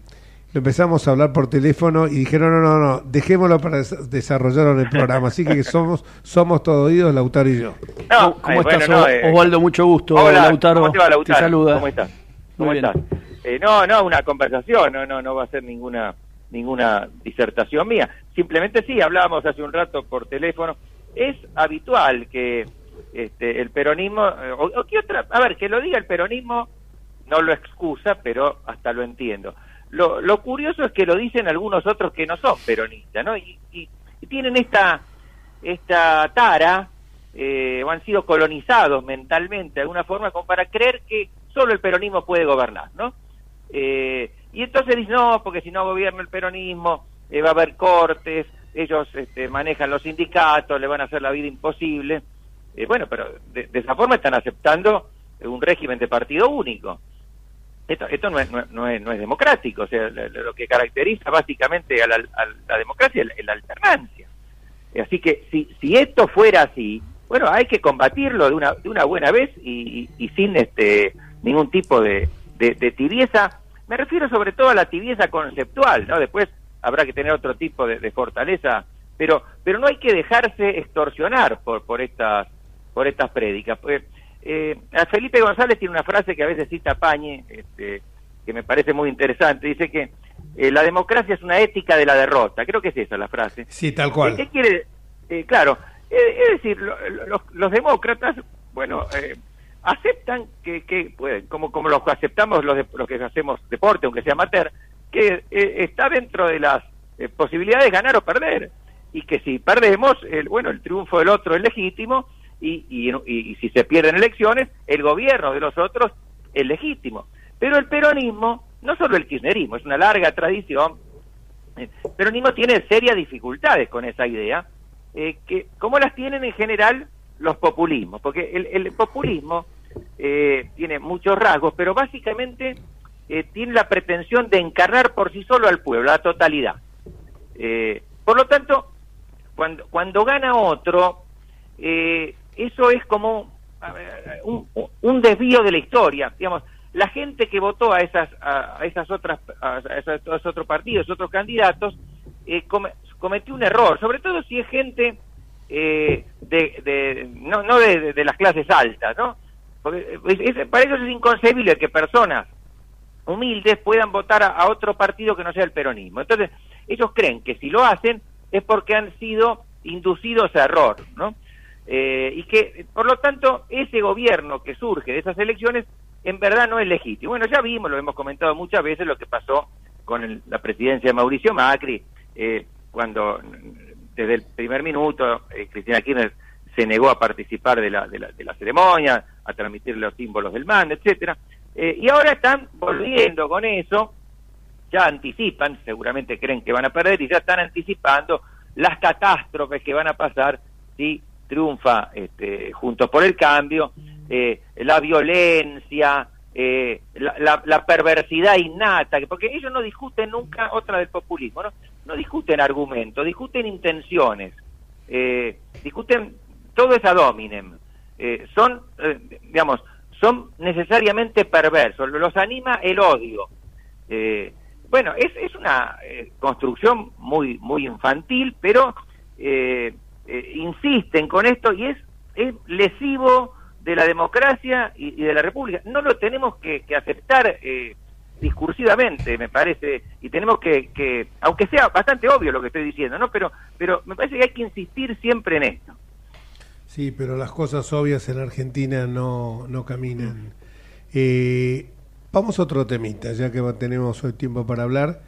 lo empezamos a hablar por teléfono y dijeron, no, no, no, dejémoslo para des- desarrollarlo en el programa. Así que somos somos todos oídos, Lautaro y yo. No, ¿Cómo eh, estás, bueno, no, O- eh, Osvaldo? Mucho gusto. Hola, Lautaro, ¿cómo te va, Lautaro? te saluda. ¿Cómo estás? ¿Cómo Muy bien. estás? Eh, no, no, una conversación, no, no, no va a ser ninguna ninguna disertación mía. Simplemente sí, hablábamos hace un rato por teléfono. Es habitual que este, el peronismo, eh, o, o que otra, a ver, que lo diga el peronismo no lo excusa, pero hasta lo entiendo. Lo, lo curioso es que lo dicen algunos otros que no son peronistas, ¿no? Y, y- y tienen esta, esta tara, eh, o han sido colonizados mentalmente de alguna forma, como para creer que solo el peronismo puede gobernar, ¿no? Eh, y entonces dicen, no, porque si no gobierna el peronismo, eh, va a haber cortes, ellos este, manejan los sindicatos, le van a hacer la vida imposible. Eh, bueno, pero de, esa forma están aceptando un régimen de partido único. Esto, esto no, es, no, no es, no es democrático, o sea, lo, que caracteriza básicamente a la, la democracia es la, alternancia. Así que si, si esto fuera así, bueno, hay que combatirlo de una, de una buena vez y, y- y sin este ningún tipo de, de, de tibieza. Me refiero sobre todo a la tibieza conceptual, ¿no? Después habrá que tener otro tipo de, de fortaleza, pero pero no hay que dejarse extorsionar por por estas por estas prédicas. Pues, eh, a Felipe González tiene una frase que a veces cita Pañe, este, que me parece muy interesante. Dice que eh, la democracia es una ética de la derrota. Creo que es esa la frase. Sí, tal cual. ¿Qué quiere? eh, claro, eh, es decir, lo- lo- los, los demócratas, bueno, eh, aceptan que, que pues, como, como los aceptamos los, de- los que hacemos deporte, aunque sea amateur, que eh, está dentro de las eh, posibilidades de ganar o perder. Y que si perdemos, el, bueno, el triunfo del otro es legítimo y, y, y- y si se pierden elecciones, el gobierno de los otros es legítimo. Pero el peronismo, no solo el kirchnerismo, es una larga tradición, el peronismo tiene serias dificultades con esa idea, eh, que como las tienen en general los populismos, porque el, el populismo eh, tiene muchos rasgos, pero básicamente eh, tiene la pretensión de encarnar por sí solo al pueblo, a la totalidad. Eh, por lo tanto, cuando, cuando gana otro, eh, eso es como un, desvío de la historia. Digamos, la gente que votó a esas, a, esas otras, a, esos, otros partidos, otros candidatos, eh, come- cometió un error, sobre todo si es gente eh, de, no, no de las clases altas, ¿no? Porque eh, es- para ellos es inconcebible que personas humildes puedan votar a, otro partido que no sea el peronismo. Entonces, ellos creen que si lo hacen es porque han sido inducidos a error, ¿no? Eh, y que, por lo tanto, ese gobierno que surge de esas elecciones en verdad no es legítimo. Bueno, ya vimos, lo hemos comentado muchas veces, lo que pasó con el- la presidencia de Mauricio Macri, eh, cuando desde el primer minuto eh, Cristina Kirchner se negó a participar de la, de la, de la ceremonia, a transmitir los símbolos del MAN, etcétera. Eh, y ahora están volviendo con eso, ya anticipan, seguramente creen que van a perder y ya están anticipando las catástrofes que van a pasar si triunfa este, Juntos por el Cambio, eh, la violencia, eh, la, perversidad innata, que- porque ellos no discuten nunca otra del populismo, no, no discuten argumentos, discuten intenciones, eh, discuten todo es ad hominem, eh, son, eh, digamos, son necesariamente perversos, los anima el odio. Eh, bueno, es, es una eh, construcción muy, muy infantil, pero insisten con esto y es, es lesivo de la democracia y, de la república. No lo tenemos que, que aceptar discursivamente, me parece, y tenemos que, que, aunque sea bastante obvio lo que estoy diciendo, ¿no? Pero, pero me parece que hay que insistir siempre en esto. Sí, pero las cosas obvias en Argentina no, no caminan. Eh, vamos a otro temita, ya que tenemos hoy tiempo para hablar.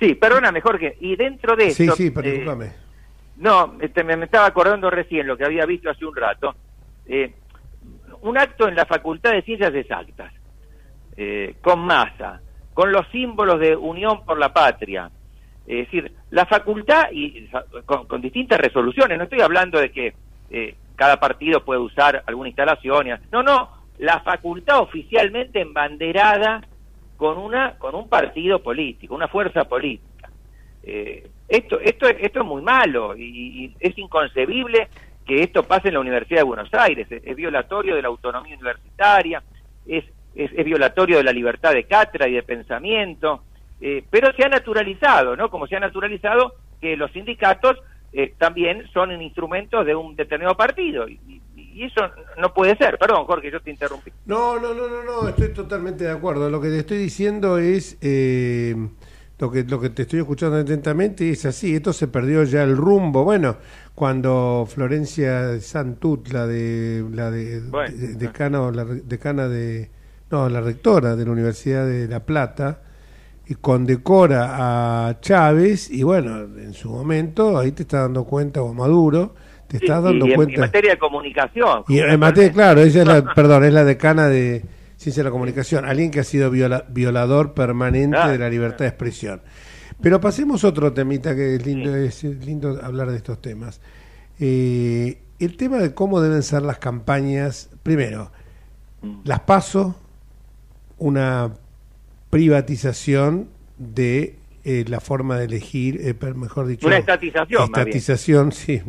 Sí, perdóname, Jorge, y dentro de Sí, esto... sí, eh, pero discúlpame. No, este, me, me estaba acordando recién lo que había visto hace un rato. Eh, un acto en la Facultad de Ciencias Exactas, eh, con masa, con los símbolos de Unión por la Patria. Es decir, la facultad, y con, con distintas resoluciones, no estoy hablando de que eh, cada partido puede usar alguna instalación. No, no, la facultad oficialmente embanderada con, una, con un partido político, una fuerza política. Eh, esto, esto, esto es muy malo y, es inconcebible que esto pase en la Universidad de Buenos Aires. Es, es violatorio de la autonomía universitaria, es, es, es violatorio de la libertad de cátedra y de pensamiento. eh, pero se ha naturalizado, ¿no? Como se ha naturalizado que los sindicatos eh, también son instrumentos de un determinado partido. Y, y, eso no puede ser. Perdón, Jorge, yo te interrumpí. No, no, no, no, no, estoy totalmente de acuerdo. Lo que te estoy diciendo es... Eh, lo que, lo que te estoy escuchando atentamente es así, esto se perdió ya el rumbo. Bueno, cuando Florencia Santut, la de la de, decana, la decana de no, la rectora de la Universidad de La Plata, condecora a Chávez y bueno, en su momento ahí te está dando cuenta o Maduro, te estás dando cuenta. En materia de comunicación. Y en materia, claro, ella es la, perdón, es la decana de ciencia de la comunicación, alguien que ha sido violador permanente de la libertad de expresión. Pero pasemos a otro temita que es lindo, es lindo hablar de estos temas. Eh, el tema de cómo deben ser las campañas, primero, mm. las paso, una privatización de eh, la forma de elegir, eh, mejor dicho, una estatización. Estatización, sí,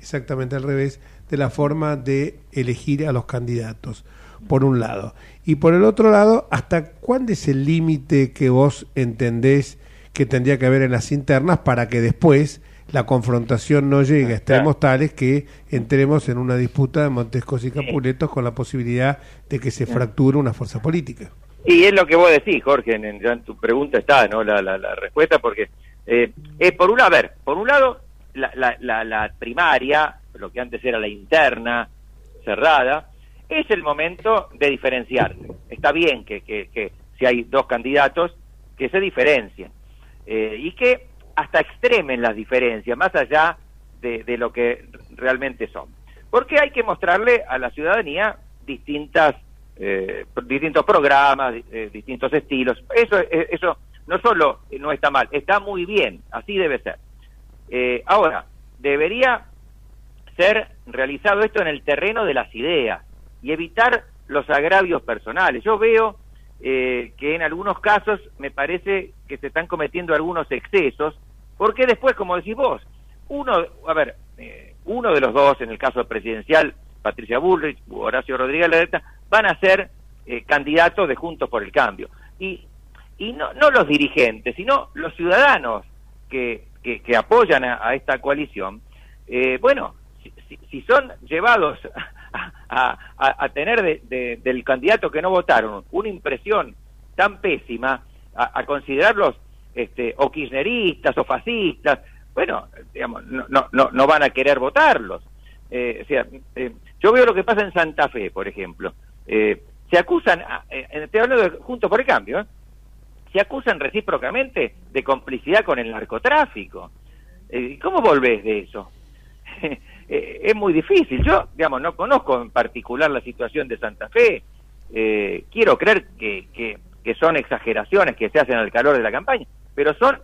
exactamente al revés, de la forma de elegir a los candidatos, por un lado. Y por el otro lado, ¿hasta cuándo es el límite que vos entendés que tendría que haber en las internas para que después la confrontación no llegue a extremos tales que entremos en una disputa de Montescos y Capuletos con la posibilidad de que se fracture una fuerza política? Y es lo que vos decís, Jorge, en, tu pregunta está, ¿no? La, la, respuesta, porque eh, es por un, a ver, por un lado, la, la, la, primaria, lo que antes era la interna, cerrada, es el momento de diferenciarse. Está bien que, que, que si hay dos candidatos, que se diferencien eh, y que hasta extremen las diferencias, más allá de, de lo que realmente son. Porque hay que mostrarle a la ciudadanía distintas eh, distintos programas, eh, distintos estilos. Eso, eh, eso no solo no está mal, está muy bien, así debe ser. ahora, debería ser realizado esto en el terreno de las ideas y evitar los agravios personales. Yo veo que en algunos casos me parece que se están cometiendo algunos excesos, porque después, como decís vos, uno, a ver, uno de los dos, en el caso presidencial, Patricia Bullrich Horacio Rodríguez Larreta, van a ser eh, candidatos de Juntos por el Cambio. Y, y no, no los dirigentes, sino los ciudadanos que, que, apoyan a, esta coalición, eh, bueno, si, si, son llevados a, a, tener de, del candidato que no votaron una impresión tan pésima, a, considerarlos este, o kirchneristas o fascistas, bueno, digamos, no, no, no van a querer votarlos. Eh, o sea, eh, yo veo lo que pasa en Santa Fe, por ejemplo. Eh, se acusan, eh, estoy hablando de Juntos por el Cambio, se acusan recíprocamente de complicidad con el narcotráfico. ¿Cómo volvés de eso? es muy difícil. Yo, digamos, no conozco en particular la situación de Santa Fe. quiero creer que, que, que son exageraciones que se hacen al calor de la campaña, pero son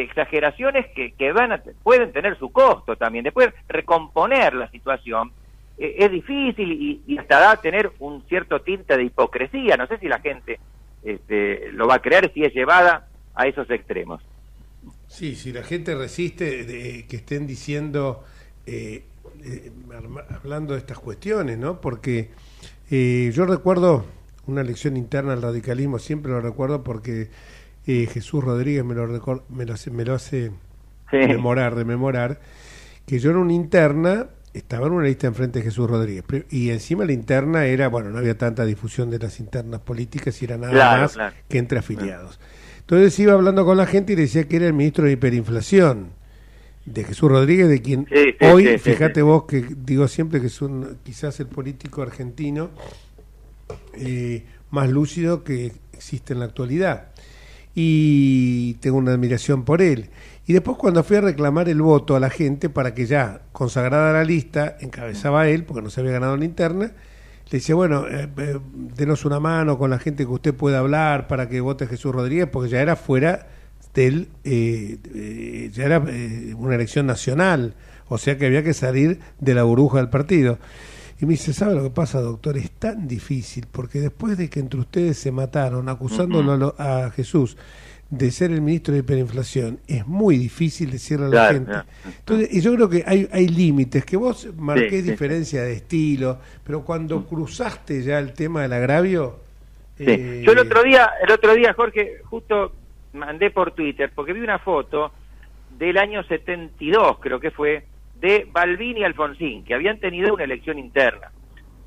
exageraciones que, que van a, pueden tener su costo también. Después, recomponer la situación eh, es difícil y, hasta da tener un cierto tinte de hipocresía. No sé si la gente este, lo va a creer si es llevada a esos extremos. Sí, si la gente resiste de, que estén diciendo, eh, eh, hablando de estas cuestiones, ¿no? Porque yo recuerdo una lección interna al radicalismo, siempre lo recuerdo porque Jesús Rodríguez me lo, me lo, me lo hace memorar, rememorar, que yo era una interna estaba en una lista enfrente de Jesús Rodríguez. Y encima la interna era, bueno, no había tanta difusión de las internas políticas y era nada más que entre afiliados. Entonces iba hablando con la gente y decía que era el ministro de hiperinflación de Jesús Rodríguez, de quien hoy, fíjate vos que digo siempre que es un, quizás el político argentino eh, más lúcido que existe en la actualidad. Y tengo una admiración por él. Y después cuando fui a reclamar el voto a la gente para que ya consagrada la lista, encabezaba él, porque no se había ganado la interna, le decía, bueno, eh, eh, denos una mano con la gente que usted pueda hablar para que vote Jesús Rodríguez, porque ya era fuera del, eh, ya era una elección nacional, o sea que había que salir de la burbuja del partido. Y me dice, ¿sabe lo que pasa, doctor? Es tan difícil, porque después de que entre ustedes se mataron acusándolo a Jesús, de ser el ministro de hiperinflación es muy difícil decirle a la gente. Entonces, y yo creo que hay, hay límites, que vos marqués diferencia de estilo, pero cuando cruzaste ya el tema del agravio... Eh, yo el otro día, el otro día, Jorge, justo mandé por Twitter porque vi una foto del año 72, creo que fue, de Balbín y Alfonsín, que habían tenido una elección interna.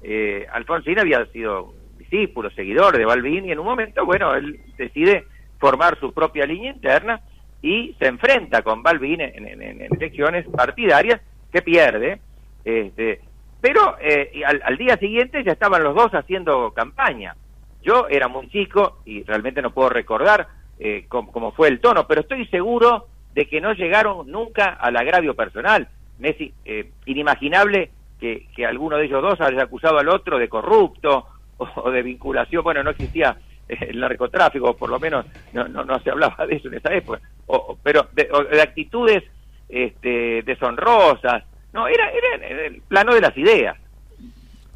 Eh, Alfonsín había sido discípulo, seguidor de Balbín, y en un momento, bueno, él decide formar su propia línea interna y se enfrenta con Balbín en, elecciones partidarias que pierde. Este, pero eh, al, día siguiente ya estaban los dos haciendo campaña. Yo era muy chico y realmente no puedo recordar eh, cómo, fue el tono, pero estoy seguro de que no llegaron nunca al agravio personal. Messi, eh, inimaginable que, que, alguno de ellos dos haya acusado al otro de corrupto o, de vinculación, bueno, no existía el narcotráfico, por lo menos no, no, se hablaba de eso en esa época, o, pero de, de actitudes este, deshonrosas, no, era, era el plano de las ideas.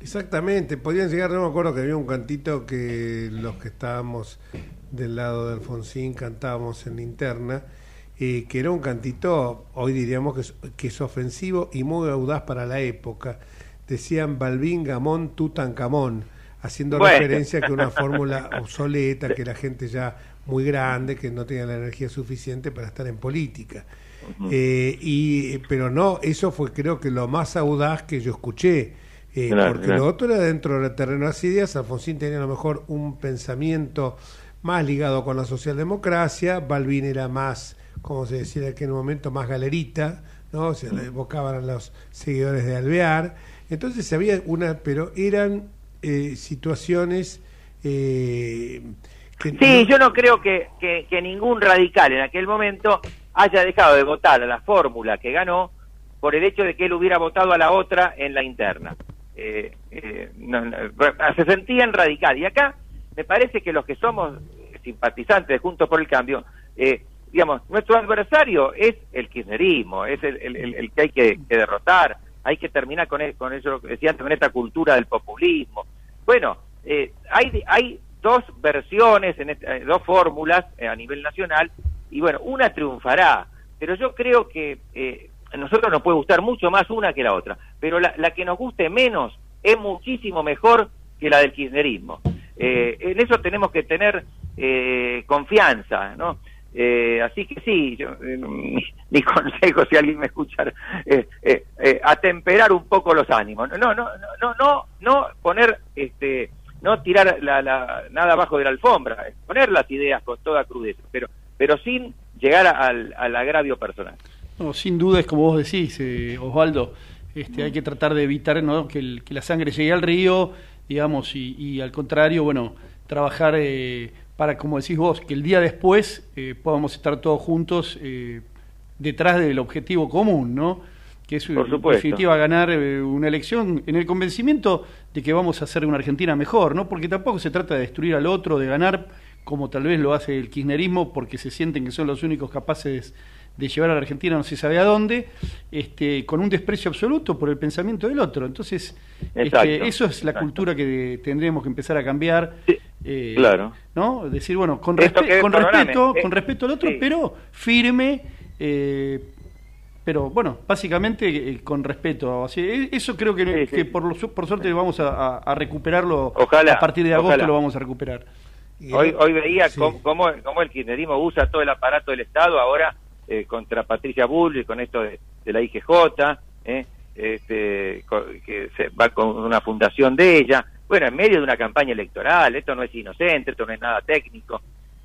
Exactamente, podían llegar, no me acuerdo que había un cantito que los que estábamos del lado de Alfonsín cantábamos en linterna, eh, que era un cantito, hoy diríamos que es, que es ofensivo y muy audaz para la época. Decían Balbín, Gamón, Tutankamón, haciendo referencia a que una fórmula obsoleta, que la gente ya muy grande, que no tenía la energía suficiente para estar en política. Eh, y, pero no, eso fue creo que lo más audaz que yo escuché eh, porque lo otro era dentro del terreno de las ideas. Alfonsín tenía a lo mejor un pensamiento más ligado con la socialdemocracia. Balvin era más, como se decía en aquel momento, más galerita, ¿no? Se le evocaban a los seguidores de Alvear. Entonces había una, pero eran eh, situaciones. Eh, sí, yo no creo que, que ningún radical en aquel momento haya dejado de votar a la fórmula que ganó por el hecho de que él hubiera votado a la otra en la interna eh, eh se sentían radical. Y acá me parece que los que somos simpatizantes de Juntos por el Cambio, eh, digamos, nuestro adversario es el kirchnerismo, es el, que hay que, derrotar, hay que terminar con, e, eso, decía antes, con esta cultura del populismo. Bueno, eh, hay, hay dos versiones, en eh, dos fórmulas a nivel nacional, y bueno, una triunfará, pero yo creo que a nosotros nos puede gustar mucho más una que la otra, pero la, que nos guste menos es muchísimo mejor que la del kirchnerismo. Eh, en eso tenemos que tener eh, confianza, ¿no? Eh, así que sí, yo, mi, consejo, si alguien me escucha, atemperar un poco los ánimos. No, no, no, no, no, no poner, este, no tirar la, la, nada abajo de la alfombra, poner las ideas con toda crudeza, pero, pero sin llegar al, al agravio personal. No, sin duda es como vos decís, eh, Osvaldo, este, hay que tratar de evitar ¿no? que, la sangre llegue al río, digamos, y, al contrario, bueno, trabajar eh, para, como decís vos, que el día después eh, podamos estar todos juntos detrás del objetivo común, ¿no? Que es, en definitiva, ganar una elección en el convencimiento de que vamos a hacer una Argentina mejor, ¿no? Porque tampoco se trata de destruir al otro, de ganar como tal vez lo hace el kirchnerismo, porque se sienten que son los únicos capaces de llevar a la Argentina no se sabe a dónde, este, con un desprecio absoluto por el pensamiento del otro. Entonces, este, eso es la cultura que tendremos que empezar a cambiar. Eh, claro. ¿no? Decir, bueno, con, con respeto, con respeto al otro, pero firme. Eh, pero bueno, básicamente eh, con respeto. Así, eso creo que, que por, por suerte vamos a, recuperarlo. Ojalá, a partir de agosto lo vamos a recuperar. Hoy, hoy veía cómo, cómo, el kirchnerismo usa todo el aparato del Estado ahora eh, contra Patricia Bull con esto de, la IGJ, eh, este, que se va con una fundación de ella. Bueno, en medio de una campaña electoral, esto no es inocente, esto no es nada técnico,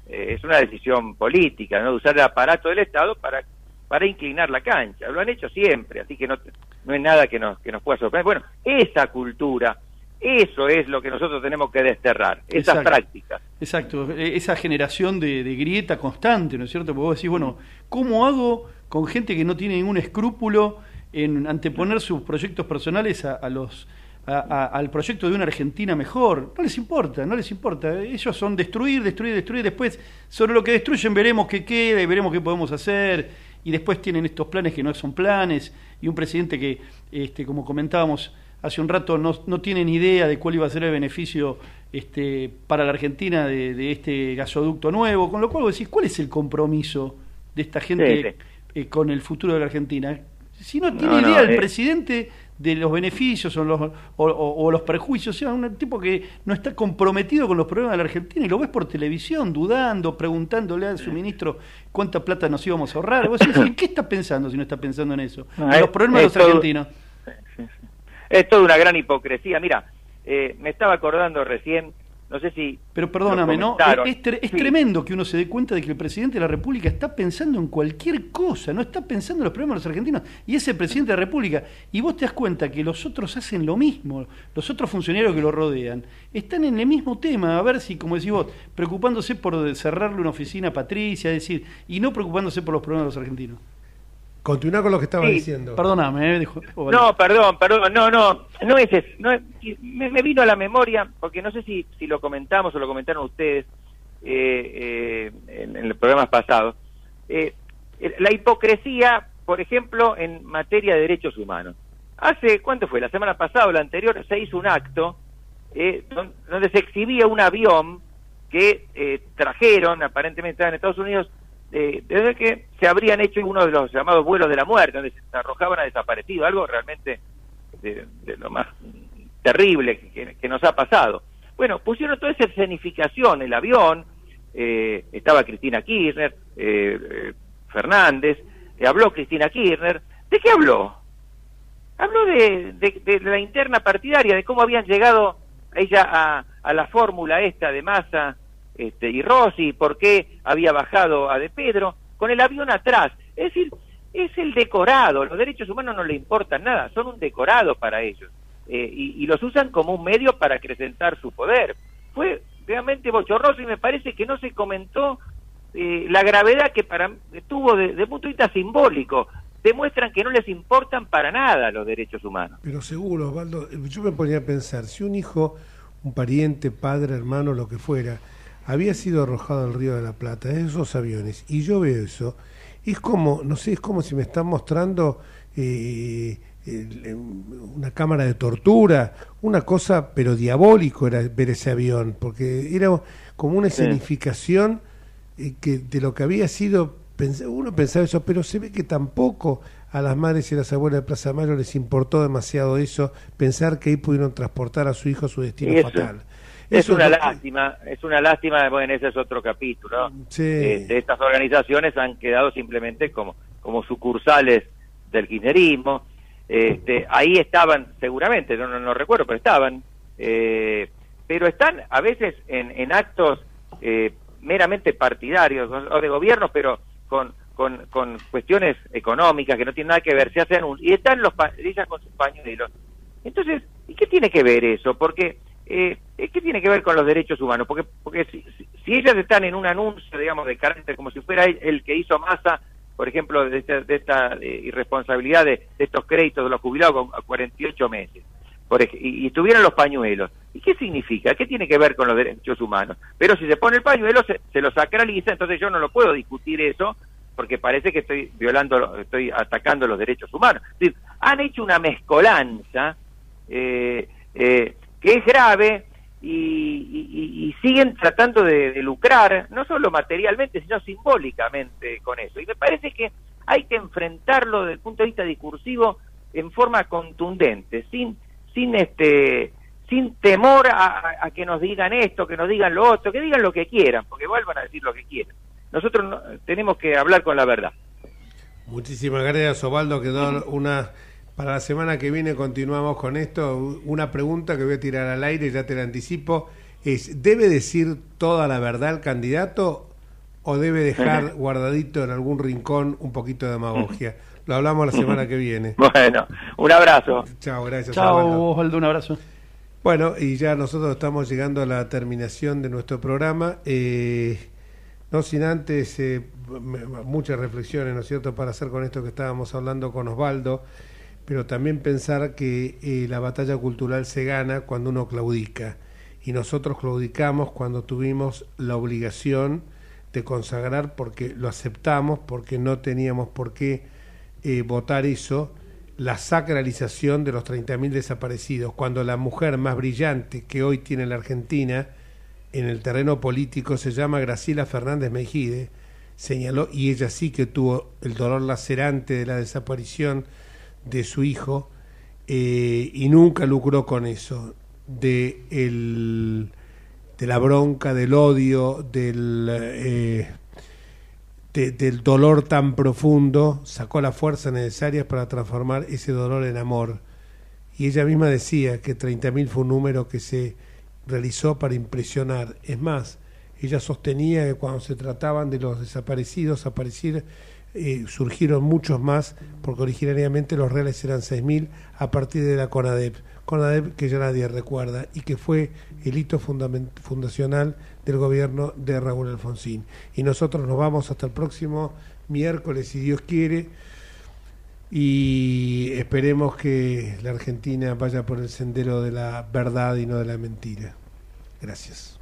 eh, es una decisión política, ¿no? Usar el aparato del Estado para, para inclinar la cancha. Lo han hecho siempre, así que no, no es nada que nos, que nos pueda sorprender. Bueno, esa cultura eso es lo que nosotros tenemos que desterrar, esas prácticas. Exacto, e, esa generación de, grieta constante, ¿no es cierto? Porque vos decís, bueno, ¿cómo hago con gente que no tiene ningún escrúpulo en anteponer sus proyectos personales a, los al proyecto de una Argentina mejor? No les importa, no les importa. Ellos son destruir, destruir, destruir. Después, sobre lo que destruyen, veremos qué queda y veremos qué podemos hacer. Y después tienen estos planes que no son planes. Y un presidente que, este, como comentábamos, hace un rato no, no tienen idea de cuál iba a ser el beneficio este, para la Argentina de, este gasoducto nuevo, con lo cual vos decís, ¿cuál es el compromiso de esta gente eh, con el futuro de la Argentina? Si no tiene idea el eh. presidente de los beneficios o los, o, o- o los perjuicios, o sea, un tipo que no está comprometido con los problemas de la Argentina y lo ves por televisión, dudando, preguntándole a su ministro cuánta plata nos íbamos a ahorrar. Vos decís, ¿en qué está pensando si no está pensando en eso? En los problemas de los argentinos. Es toda una gran hipocresía. Mira, eh, me estaba acordando recién, no sé si... Pero perdóname, ¿no? Es, tre- es Sí. tremendo que uno se dé cuenta de que el presidente de la República está pensando en cualquier cosa, no está pensando en los problemas de los argentinos. Y es el presidente de la República. Y vos te das cuenta que los otros hacen lo mismo, los otros funcionarios que lo rodean. Están en el mismo tema, a ver si, como decís vos, preocupándose por cerrarle una oficina a Patricia, es decir, y no preocupándose por los problemas de los argentinos. Continúa con lo que estaba Sí, diciendo. Perdóname, ¿eh? Dijo- oh, No, perdón, perdón, no, no, no es eso, no es- me, me vino a la memoria, porque no sé si, si lo comentamos o lo comentaron ustedes eh, eh, en, en los programas pasados, eh, la hipocresía, por ejemplo, en materia de derechos humanos. Hace, ¿cuánto fue? La semana pasada o la anterior se hizo un acto eh, don- donde se exhibía un avión que eh, trajeron, aparentemente estaban en Estados Unidos, eh, desde que se habrían hecho uno de los llamados vuelos de la muerte, donde se arrojaban a desaparecido, algo realmente de, lo más terrible que, nos ha pasado. Bueno, pusieron toda esa escenificación, el avión, eh, estaba Cristina Kirchner, eh, eh, Fernández, eh, habló Cristina Kirchner, ¿de qué habló? Habló de, de- de la interna partidaria, de cómo habían llegado ella a, a la fórmula esta de Massa este, y Rossi, por qué había bajado a De Pedro, con el avión atrás. Es decir, es el decorado, los derechos humanos no le importan nada, son un decorado para ellos. Eh, y, y los usan como un medio para acrecentar su poder. Fue realmente bochorroso y me parece que no se comentó eh, la gravedad que para tuvo de punto de vista simbólico. Demuestran que no les importan para nada los derechos humanos. Pero seguro, Osvaldo, yo me ponía a pensar, si un hijo, un pariente, padre, hermano, lo que fuera, había sido arrojado al río de la Plata, en esos aviones, y yo veo eso, es como, no sé, es como si me están mostrando eh, el- una cámara de tortura, una cosa, pero diabólico era ver ese avión, porque era como una escenificación eh, que de lo que había sido, uno pensaba eso, pero se ve que tampoco a las madres y las abuelas de Plaza Mayo les importó demasiado eso, pensar que ahí pudieron transportar a su hijo a su destino Eso- fatal. Es una lo lástima, es una lástima, bueno, ese es otro capítulo. Sí. Eh, de estas organizaciones han quedado simplemente como, como sucursales del kirchnerismo. Este, ahí estaban, seguramente, no, no, no recuerdo, pero estaban. eh, pero están a veces en, en actos eh, meramente partidarios o de gobiernos, pero con, con, con cuestiones económicas que no tienen nada que ver. Se hacen un, y están los ellas con sus pañuelos. Entonces, ¿y qué tiene que ver eso? Porque, eh, ¿qué tiene que ver con los derechos humanos? Porque, porque si, si- ellas están en un anuncio, digamos, de carácter, como si fuera el, que hizo Massa, por ejemplo, de esta, de esta eh, irresponsabilidad de, estos créditos de los jubilados a 48 meses, por y, y tuvieron los pañuelos. ¿Y qué significa? ¿Qué tiene que ver con los derechos humanos? Pero si se pone el pañuelo, se, se lo sacraliza, entonces yo no lo puedo discutir eso, porque parece que estoy violando, estoy atacando los derechos humanos. Han hecho una mezcolanza eh, eh, que es grave y, y- siguen tratando de, lucrar, no solo materialmente, sino simbólicamente con eso. Y me parece que hay que enfrentarlo desde el punto de vista discursivo en forma contundente, sin, sin este sin temor a que nos digan esto, que nos digan lo otro, que digan lo que quieran, porque vuelvan a decir lo que quieran. Nosotros no- tenemos que hablar con la verdad. Muchísimas gracias, Osvaldo. Quedó una. Para la semana que viene continuamos con esto. Una pregunta que voy a tirar al aire, ya te la anticipo. Es, ¿debe decir toda la verdad el candidato o debe dejar guardadito en algún rincón un poquito de demagogia? Lo hablamos la semana que viene. Bueno, un abrazo. Chao, gracias. Chao, Osvaldo. Osvaldo, un abrazo. Bueno, y ya nosotros estamos llegando a la terminación de nuestro programa. Eh, no sin antes eh, muchas reflexiones, ¿no es cierto?, para hacer con esto que estábamos hablando con Osvaldo, pero también pensar que eh, la batalla cultural se gana cuando uno claudica. Y nosotros claudicamos cuando tuvimos la obligación de consagrar porque lo aceptamos, porque no teníamos por qué eh, votar eso, la sacralización de los 30.000 desaparecidos, cuando la mujer más brillante que hoy tiene la Argentina en el terreno político se llama Graciela Fernández Mejide, señaló, y ella sí que tuvo el dolor lacerante de la desaparición de su hijo, eh, y nunca lucró con eso, de, el, de la bronca, del odio, del, eh, del dolor tan profundo, sacó las fuerzas necesarias para transformar ese dolor en amor. Y ella misma decía que 30.000 fue un número que se realizó para impresionar. Es más, ella sostenía que cuando se trataban de los desaparecidos, aparecer, eh, surgieron muchos más, porque originariamente los reales eran 6.000 a partir de la CONADEP. CONADEP que ya nadie recuerda y que fue el hito fundacional del gobierno de Raúl Alfonsín. Y nosotros nos vamos hasta el próximo miércoles, si Dios quiere, y esperemos que la Argentina vaya por el sendero de la verdad y no de la mentira. Gracias.